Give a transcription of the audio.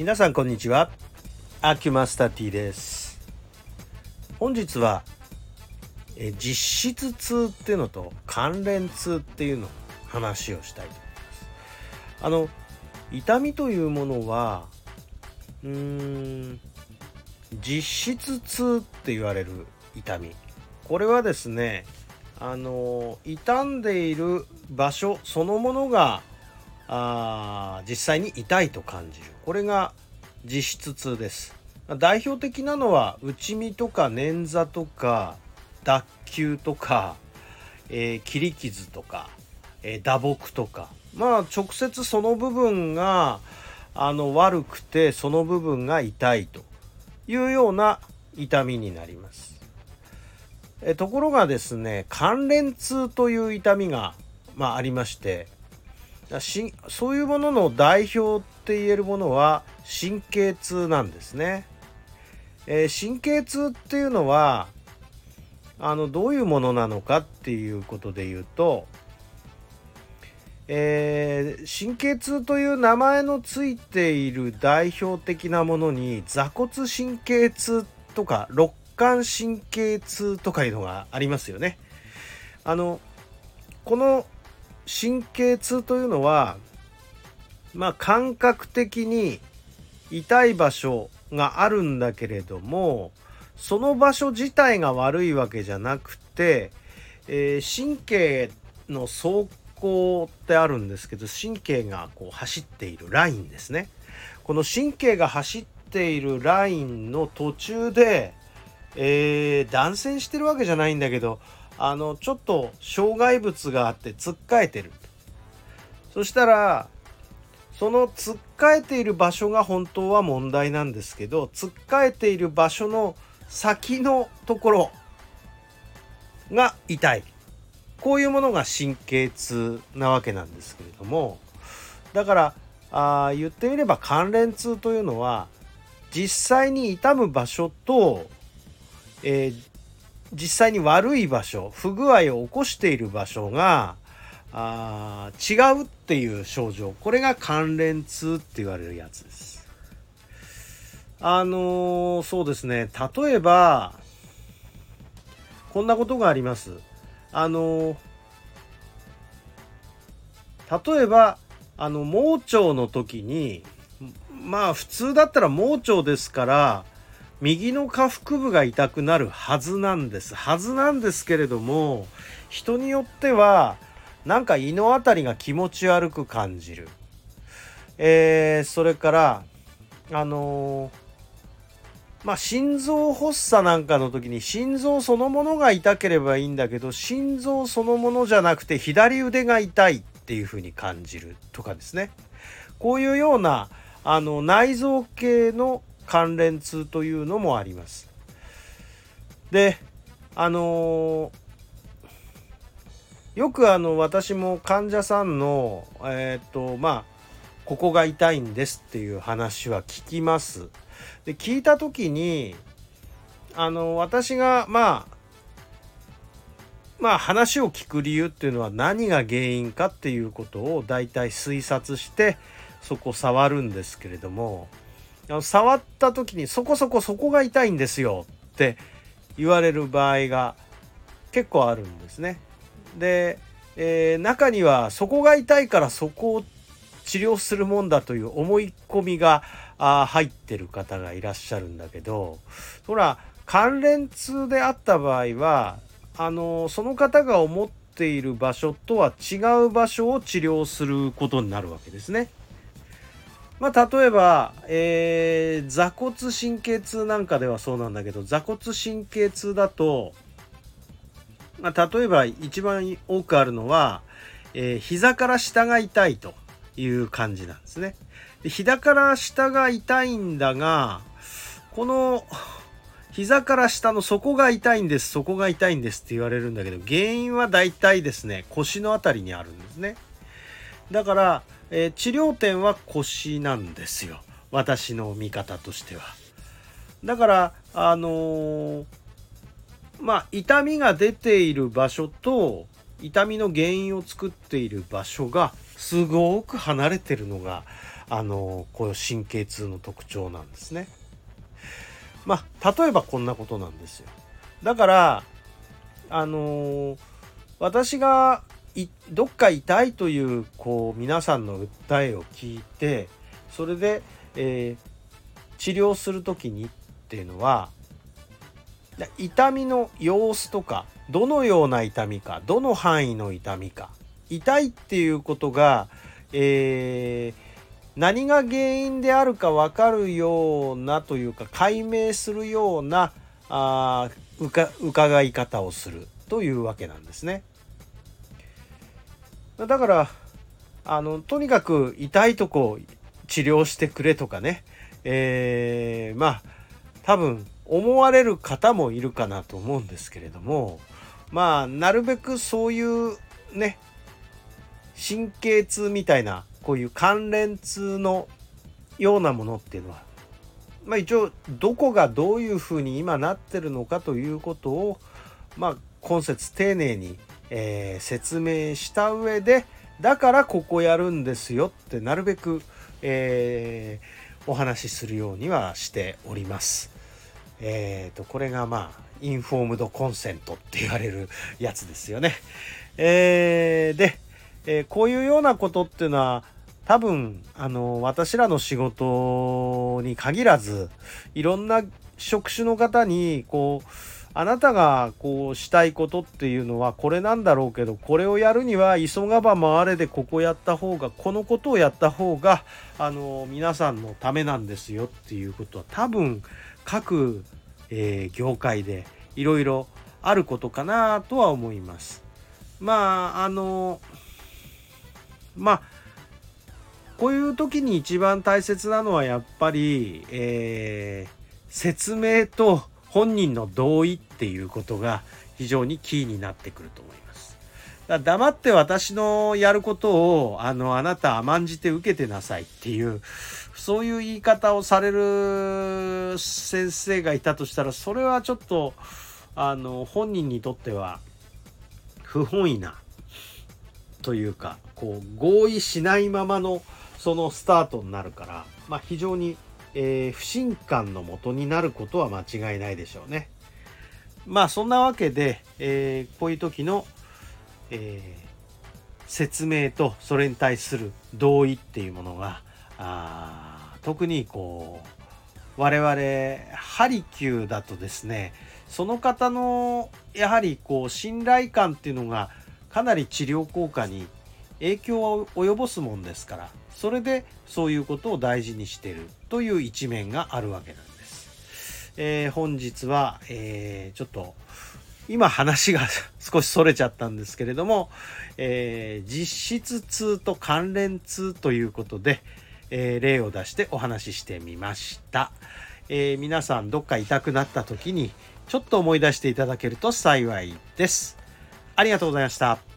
皆さんこんにちは。アキュマスタ T です。本日はえ実質痛っていうのと関連痛っていうのを話をしたいと思います。あの痛みというものはうーん実質痛って言われる痛み。これはですねあの傷んでいる場所そのものがあ実際に痛いと感じる。これが実質痛です。代表的なのは内身とか捻挫とか脱臼とか、えー、切り傷とか、えー、打撲とか。まあ直接その部分があの悪くてその部分が痛いというような痛みになります。えところがですね関連痛という痛みが、まあ、ありましてしそういうものの代表って言えるものは神経痛なんですね。えー、神経痛っていうのはあのどういうものなのかっていうことで言うと、えー、神経痛という名前のついている代表的なものに座骨神経痛とか肋間神経痛とかいうのがありますよね。あのこの神経痛というのはまあ感覚的に痛い場所があるんだけれどもその場所自体が悪いわけじゃなくて、えー、神経の走行ってあるんですけど神経がこう走っているラインですね。この神経が走っているラインの途中でえー、断線してるわけじゃないんだけどあのちょっと障害物があってつっかえてる。そしたらそのつっかえている場所が本当は問題なんですけどつっかえている場所の先のところが痛い。こういうものが神経痛なわけなんですけれどもだからあ言ってみれば関連痛というのは実際に痛む場所とえー、実際に悪い場所不具合を起こしている場所があ違うっていう症状これが関連痛って言われるやつです。あのー、そうですね例えばこんなことがあります。あのー、例えばあの盲腸の時にまあ普通だったら盲腸ですから右の下腹部が痛くなるはずなんです。はずなんですけれども人によってはなんか胃の辺りが気持ち悪く感じる、えー、それからあのー、まあ心臓発作なんかの時に心臓そのものが痛ければいいんだけど心臓そのものじゃなくて左腕が痛いっていう風に感じるとかですね。こういうようなあの内臓系の関連痛というのもあります。であのー、よくあの私も患者さんのえっ、とまあここが痛いんですっていう話は聞きます。で聞いた時にあの私がまあまあ話を聞く理由っていうのは何が原因かっていうことを大体推察してそこ触るんですけれども触った時にそこそこそこが痛いんですよって言われる場合が結構あるんですね。で、えー、中にはそこが痛いからそこを治療するもんだという思い込みがあ入ってる方がいらっしゃるんだけどほら関連痛であった場合はあのその方が思っている場所とは違う場所を治療することになるわけですね。まあ、例えば、えー、座骨神経痛なんかではそうなんだけど座骨神経痛だと、まあ、例えば一番多くあるのは、えー、膝から下が痛いという感じなんですね。で膝から下が痛いんだがこの膝から下の底が痛いんです底が痛いんですって言われるんだけど原因は大体ですね腰の辺りにあるんですね。だからえー、治療点は腰なんですよ私の見方としては。だからあのー、まあ痛みが出ている場所と痛みの原因を作っている場所がすごく離れてるのがあのこう神経痛の特徴なんですね。まあ例えばこんなことなんですよ。だからあの私がどっか痛いというこう皆さんの訴えを聞いてそれで、えー、治療する時にっていうのは痛みの様子とかどのような痛みかどの範囲の痛みか痛いっていうことが、えー、何が原因であるか分かるようなというか解明するようなあ伺い方をするというわけなんですね。だからあのとにかく痛いとこ治療してくれとかね、えー、まあ多分思われる方もいるかなと思うんですけれども。まあなるべくそういうね神経痛みたいなこういう関連痛のようなものっていうのはまあ一応どこがどういうふうに今なってるのかということをまあ今節丁寧に、えー、説明した上でだからここやるんですよってなるべく、えー、お話しするようにはしております。えーと、これがまあインフォームドコンセントって言われるやつですよね。えー、で、え、こういうようなことっていうのは多分あの私らの仕事に限らずいろんな職種の方にこうあなたがこうしたいことっていうのはこれなんだろうけどこれをやるには急がば回れでここやった方がこのことをやった方があの皆さんのためなんですよっていうことは多分各、えー、業界でいろいろあることかなとは思います。まああのまあこういう時に一番大切なのはやっぱり、えー、説明と本人の同意っていうことが非常にキーになってくると思います。だ黙って私のやることをあのあなた甘んじて受けてなさいっていうそういう言い方をされる先生がいたとしたらそれはちょっとあの本人にとっては不本意なというかこう合意しないままのそのスタートになるから、まあ、非常にえー、不信感のもとになることは間違いないでしょうね。まあそんなわけで、えー、こういう時の、えー、説明とそれに対する同意っていうものがあ特にこう我々ハリキューだとですねその方のやはりこう信頼感っていうのがかなり治療効果に影響を及ぼすもんですからそれでそういうことを大事にしてるという一面があるわけなんです。えー、本日は、えー、ちょっと今話が 少しそれちゃったんですけれども、えー、実質痛と関連痛ということで、えー、例を出してお話ししてみました、えー、皆さんどっか痛くなった時にちょっと思い出していただけると幸いです。ありがとうございました。